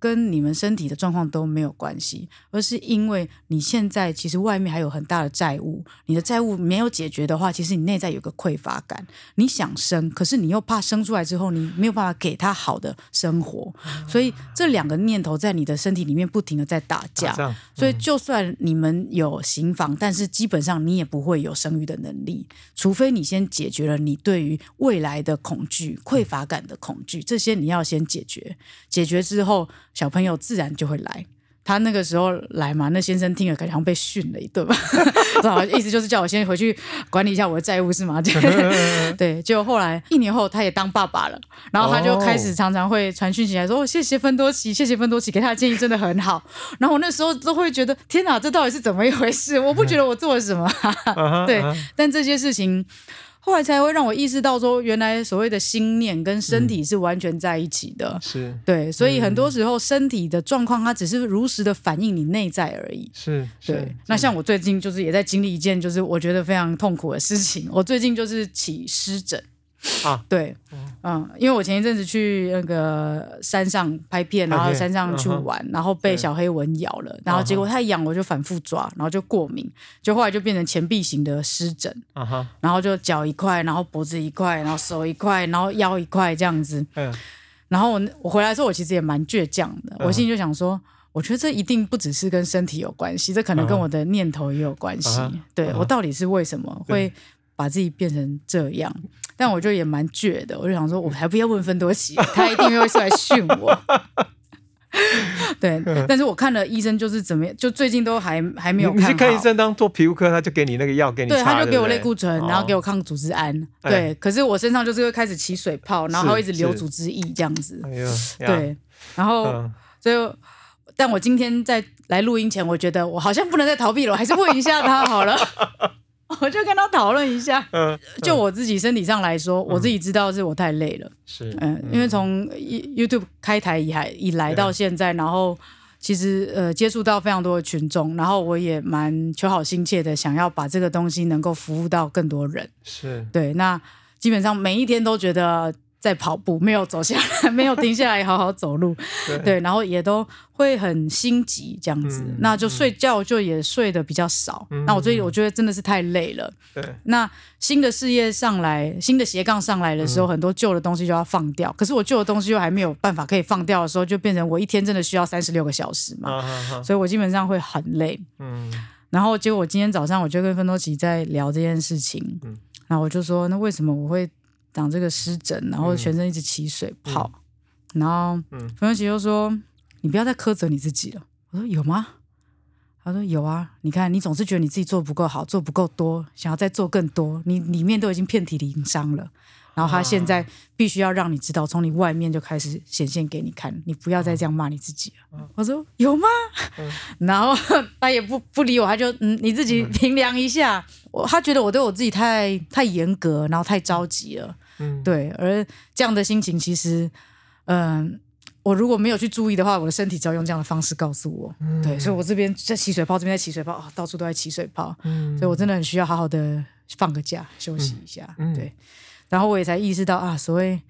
跟你们身体的状况都没有关系，而是因为你现在其实外面还有很大的债务，你的债务没有解决的话，其实你内在有个匮乏感，你想生，可是你又怕生出来之后你没有办法给他好的生活，所以这两个念头在你的身体里面不停的在打架。所以，就算你们有行房，但是基本上你也不会有生育的能力，除非你先解决了你对于未来的恐惧、匮乏感的恐惧，这些你要先解决。解决之后，小朋友自然就会来。他那个时候来嘛，那先生听了感觉好像被训了一顿吧，意思就是叫我先回去管理一下我的债务是吗？对，结果后来一年后他也当爸爸了，然后他就开始常常会传讯息来说：“哦，谢谢芬多奇，谢谢芬多奇给他的建议真的很好。”然后我那时候都会觉得：“天哪，这到底是怎么一回事？我不觉得我做了什么。对但这些事情后来才会让我意识到，说原来所谓的心念跟身体是完全在一起的。是对，所以很多时候身体的状况，它只是如实的反映你内在而已。是，对是，那像我最近就是也在经历一件就是我觉得非常痛苦的事情。我最近就是起湿疹啊，对，嗯，因为我前一阵子去那个山上拍片，然后山上去玩，然后被小黑蚊咬了，然后结果太痒，我就反复抓，然后就过敏，就后来就变成前臂型的湿疹，啊哈，然后就脚一块，然后脖子一块，然后手一块，然后腰一块这样子。嗯，然后我我回来之后，我其实也蛮倔强的，嗯。我心里就想说。我觉得这一定不只是跟身体有关系，这可能跟我的念头也有关系。对、我到底是为什么会把自己变成这样？但我就也蛮倔的，我就想说，我还不要问芬多奇，他一定会出来训我。对，但是我看了医生，就是怎么样，就最近都还还没有看好。你你去看医生当做皮肤科，他就给你那个药给你对，他就给我类固醇，哦然后给我抗组织胺。哎对，可是我身上就是会开始起水泡，然后还会一直流是组织液这样子。哎呦，呀，对，然后嗯，所以，但我今天在来录音前，我觉得我好像不能再逃避了，我还是问一下他好了。我就跟他讨论一下。嗯，就我自己身体上来说，我自己知道是我太累了。是，嗯，因为从 YouTube 开台以来以来到现在，然后其实呃接触到非常多的群众，然后我也蛮求好心切的，想要把这个东西能够服务到更多人。是对，那基本上每一天都觉得。在跑步，没有走下来，没有停下来好好走路，对，然后也都会很心急这样子，那就睡觉就也睡得比较少。那我最近我觉得真的是太累了。对，那新的事业上来，新的斜杠上来的时候，很多旧的东西就要放掉。可是我旧的东西又还没有办法可以放掉的时候，就变成我一天真的需要三十六个小时嘛，所以我基本上会很累。嗯，然后结果我今天早上我就跟芬多奇在聊这件事情，嗯，然后我就说，那为什么我会？长这个湿疹，然后全身一直起水泡，然后冯友奇又说：“你不要再苛责你自己了。”我说：“有吗？”他说：“有啊，你看你总是觉得你自己做不够好，做不够多，想要再做更多，你里面都已经遍体鳞伤了。然后他现在必须要让你知道，从你外面就开始显现给你看，你不要再这样骂你自己了。”我说：“有吗？”然后他也不不理我，他就嗯，你自己衡量一下。我他觉得我对我自己太太严格，然后太着急了。嗯，对，而这样的心情其实，嗯，我如果没有去注意的话，我的身体只要用这样的方式告诉我，对，所以我这边在起水泡，这边在起水泡啊，到处都在起水泡，嗯，所以我真的很需要好好的放个假，休息一下，对，然后我也才意识到啊，所谓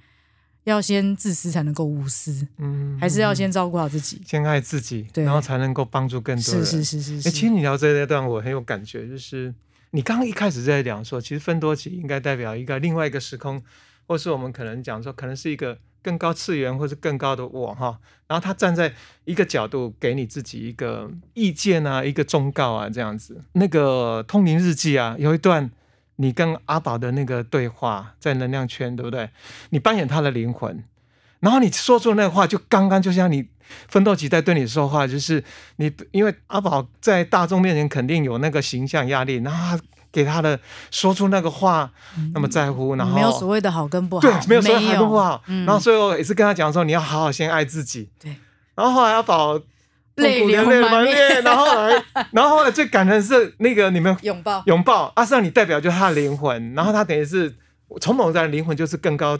要先自私才能够无私，嗯，还是要先照顾好自己，先爱自己，对，然后才能够帮助更多人，是是是是。哎，其实你聊这一段，我很有感觉，就是。你刚刚一开始在讲说，其实分多奇应该代表一个另外一个时空，或是我们可能讲说，可能是一个更高次元或是更高的我哈。然后他站在一个角度给你自己一个意见啊，一个忠告啊，这样子。那个通灵日记啊，有一段你跟阿宝的那个对话，在能量圈，对不对？你扮演他的灵魂，然后你说出那话，就刚刚就像你奋斗期在对你说话，就是你因为阿宝在大众面前肯定有那个形象压力，然后。给他的说出那个话那么在乎，然后没有所谓的好跟不好，对，没有所谓好跟不好。然后最后也是跟他讲说，你要好好先爱自己。对。然后后来阿宝泪流满面，然后后来，然后后来最感人是那个你们拥抱拥抱阿尚，你代表就是他的灵魂，然后他等于是从某种灵魂就是更高。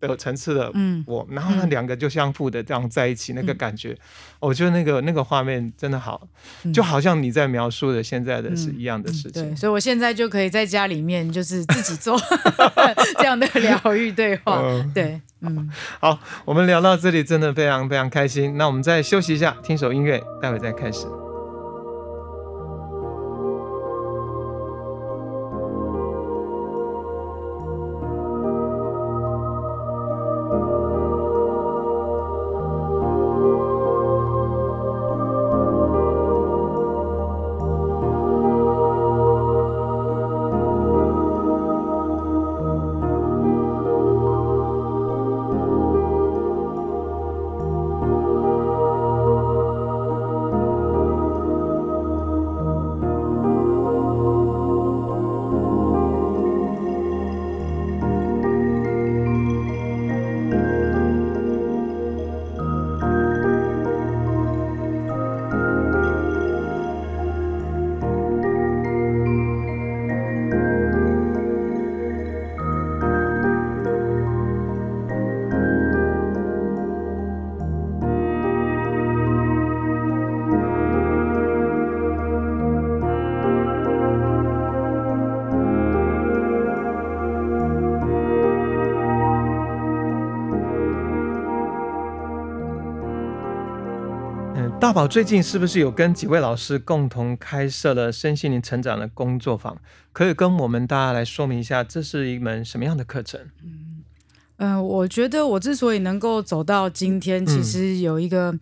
的层次的我，然后那两个就相互的这样在一起，那个感觉，我觉得那个那个画面真的好，就好像你在描述的现在的是一样的事情。对，所以我现在就可以在家里面就是自己做 这样的疗愈对话。对，嗯，好，我们聊到这里真的非常非常开心。那我们再休息一下，听首音乐，待会再开始。大宝最近是不是有跟几位老师共同开设了身心灵成长的工作坊？可以跟我们大家来说明一下，这是一门什么样的课程？嗯嗯，我觉得我之所以能够走到今天，其实有一个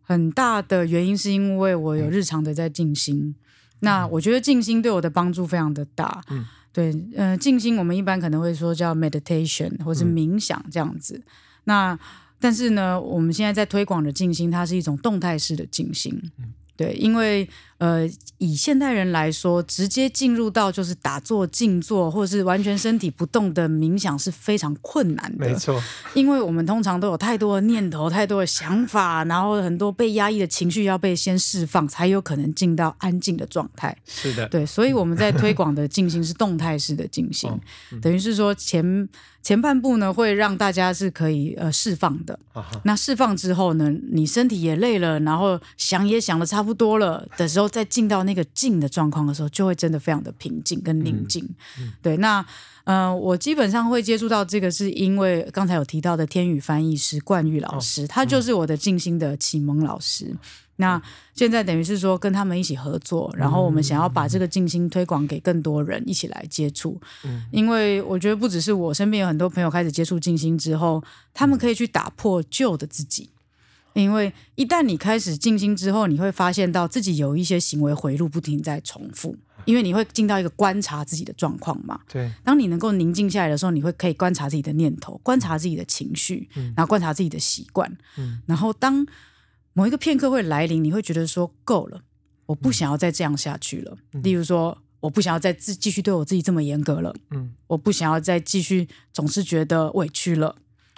很大的原因，是因为我有日常的在静心。那我觉得静心对我的帮助非常的大。嗯，对，嗯，静心我们一般可能会说叫 meditation 或是冥想这样子。那但是呢，我们现在在推广的静心，它是一种动态式的静心，对，因为呃，以现代人来说，直接进入到就是打坐、静坐，或者是完全身体不动的冥想是非常困难的。没错，因为我们通常都有太多的念头、太多的想法，然后很多被压抑的情绪要被先释放，才有可能进到安静的状态。是的，对，所以我们在推 广的静心是动态式的静心，等于是说前前半部呢会让大家是可以呃释放的。那释放之后呢，你身体也累了，然后想也想的差不多了的时候，再进到那个静的状况的时候，就会真的非常的平静跟宁静。对，那呃，我基本上会接触到这个，是因为刚才有提到的天宇翻译师冠玉老师，他就是我的静心的启蒙老师。那现在等于是说跟他们一起合作，然后我们想要把这个静心推广给更多人一起来接触。嗯，因为我觉得不只是我身边有很多朋友开始接触静心之后，他们可以去打破旧的自己。因为一旦你开始静心之后，你会发现到自己有一些行为回路不停在重复，因为你会进到一个观察自己的状况嘛。对，当你能够宁静下来的时候，你会可以观察自己的念头，观察自己的情绪，然后观察自己的习惯。嗯，然后当某一个片刻会来临，你会觉得说够了，我不想要再这样下去了。例如说，我不想要再自继续对我自己这么严格了。嗯，我不想要再继续总是觉得委屈了，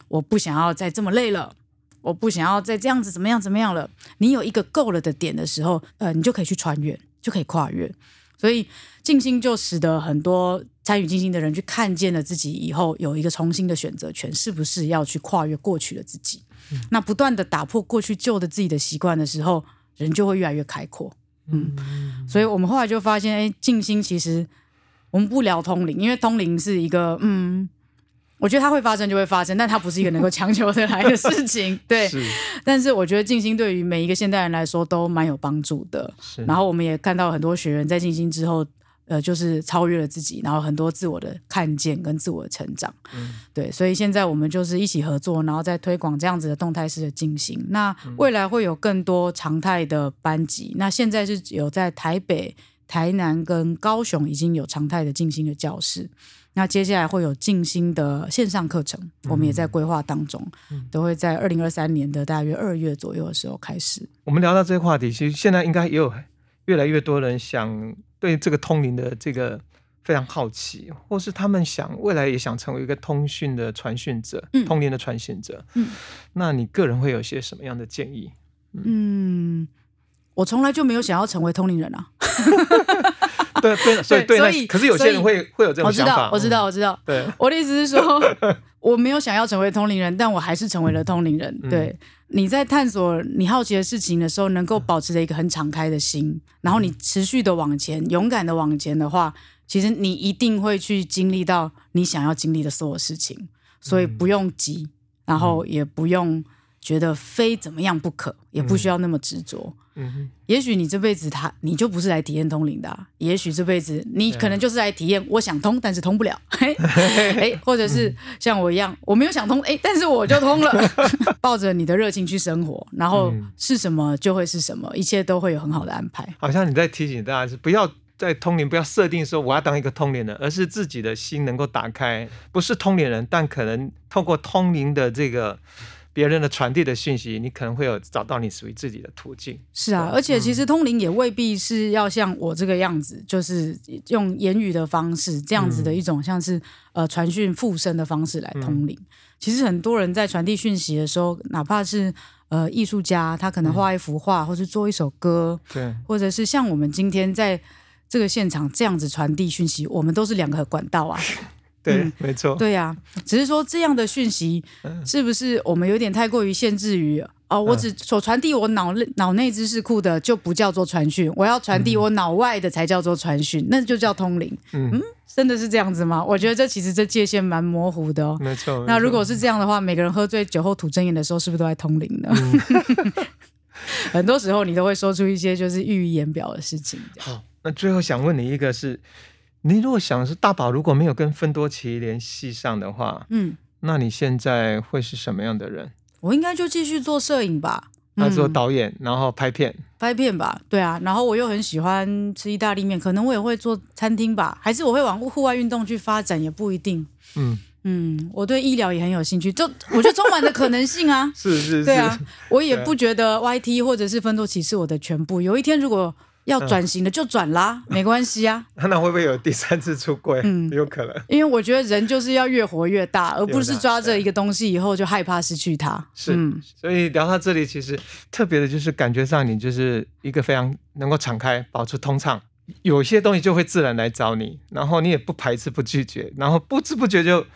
我不想要再这么累了。我不想要再这样子怎么样怎么样了。你有一个够了的点的时候，呃，你就可以去穿越，就可以跨越。所以静心就使得很多参与静心的人去看见了自己以后有一个重新的选择权，是不是要去跨越过去的自己？那不断的打破过去旧的自己的习惯的时候，人就会越来越开阔。嗯，所以我们后来就发现，哎，静心其实我们不聊通灵，因为通灵是一个嗯。我觉得它会发生就会发生，但它不是一个能够强求的来的事情。对，但是我觉得静心对于每一个现代人来说都蛮有帮助的。然后我们也看到很多学员在静心之后，呃，就是超越了自己，然后很多自我的看见跟自我的成长。嗯，对，所以现在我们就是一起合作，然后再推广这样子的动态式的静心。那未来会有更多常态的班级。那现在是有在台北、台南跟高雄已经有常态的静心的教室。那接下来会有静心的线上课程，我们也在规划当中，都会在二零二三年的大约二月左右的时候开始。我们聊到这个话题，其实现在应该也有越来越多人想对这个通灵的这个非常好奇，或是他们想未来也想成为一个通讯的传讯者，通灵的传讯者。嗯，那你个人会有些什么样的建议？嗯，我从来就没有想要成为通灵人啊。对对，所以所以，可是有些人会会有这种想法。我知道，我知道，我知道。对，我的意思是说，我没有想要成为通灵人，但我还是成为了通灵人。对，你在探索你好奇的事情的时候，能够保持着一个很敞开的心，然后你持续的往前，勇敢的往前的话，其实你一定会去经历到你想要经历的所有事情。所以不用急，然后也不用觉得非怎么样不可，也不需要那么执着。嗯，也许你这辈子他你就不是来体验通灵的，也许这辈子你可能就是来体验我想通，但是通不了，哎，或者是像我一样，我没有想通，哎，但是我就通了，抱着你的热情去生活，然后是什么就会是什么，一切都会有很好的安排。好像你在提醒大家是不要在通灵，不要设定说我要当一个通灵人，而是自己的心能够打开，不是通灵人，但可能透过通灵的这个。别人的传递的讯息，你可能会有找到你属于自己的途径。是啊，而且其实通灵也未必是要像我这个样子，就是用言语的方式这样子的一种，像是呃传讯附身的方式来通灵。其实很多人在传递讯息的时候，哪怕是呃艺术家，他可能画一幅画，或是做一首歌，对，或者是像我们今天在这个现场这样子传递讯息，我们都是两个管道啊。对，没错。对呀，只是说这样的讯息是不是我们有点太过于限制于哦？我只所传递我脑内脑内知识库的就不叫做传讯，我要传递我脑外的才叫做传讯，那就叫通灵。嗯，真的是这样子吗？我觉得这其实这界限蛮模糊的哦。没错。那如果是这样的话，每个人喝醉酒后吐真言的时候，是不是都在通灵呢？很多时候你都会说出一些就是寓意言表的事情。好，那最后想问你一个是。你如果想是大宝如果没有跟芬多奇联系上的话，嗯，那你现在会是什么样的人？我应该就继续做摄影吧，那做导演，然后拍片，拍片吧，对啊，然后我又很喜欢吃意大利面，可能我也会做餐厅吧，还是我会往户外运动去发展，也不一定。嗯嗯，我对医疗也很有兴趣，就我觉得充满了可能性啊。是是，对啊，我也不觉得 YT 或者是芬多奇是我的全部。有一天如果要转型的就转啦，没关系啊。那会不会有第三次出柜？嗯，有可能。因为我觉得人就是要越活越大，而不是抓着一个东西以后就害怕失去它。是，所以聊到这里，其实特别的就是感觉上你就是一个非常能够敞开、保持通畅，有些东西就会自然来找你，然后你也不排斥、不拒绝，然后不知不觉就。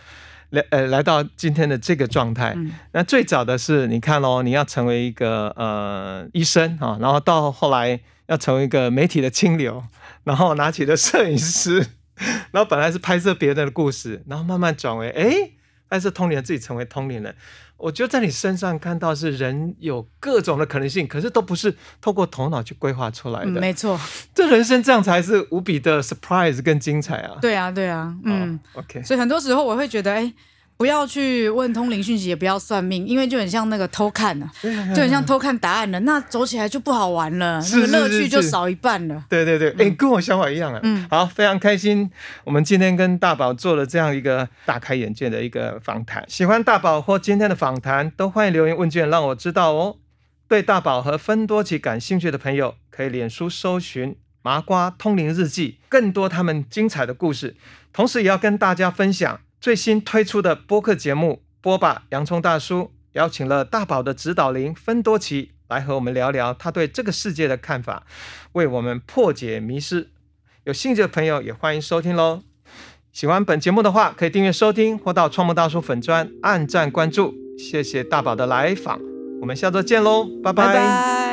来呃，来到今天的这个状态。那最早的是，你看喽，你要成为一个呃医生啊，然后到后来要成为一个媒体的清流，然后拿起了摄影师，然后本来是拍摄别人的故事，然后慢慢转为哎。拍摄通灵人自己成为通灵人，我觉得在你身上看到是人有各种的可能性，可是都不是透过头脑去规划出来的。没错，这人生这样才是无比的 surprise 跟精彩啊！对啊，对啊，嗯，OK。所以很多时候我会觉得，哎。不要去问通灵讯息，也不要算命，因为就很像那个偷看呢，就很像偷看答案了。那走起来就不好玩了，那个乐趣就少一半了。对对对，哎，跟我想法一样啊。嗯，好，非常开心，我们今天跟大宝做了这样一个大开眼界的一个访谈。喜欢大宝或今天的访谈，都欢迎留言问卷让我知道哦。对大宝和芬多奇感兴趣的朋友，可以脸书搜寻“麻瓜通灵日记”，更多他们精彩的故事。同时也要跟大家分享。最新推出的播客节目《播吧洋葱大叔》，邀请了大宝的指导灵芬多奇来和我们聊聊他对这个世界的看法，为我们破解迷失。有兴趣的朋友也欢迎收听喽。喜欢本节目的话，可以订阅收听或到创梦大叔粉专按赞关注。谢谢大宝的来访，我们下周见喽，拜拜。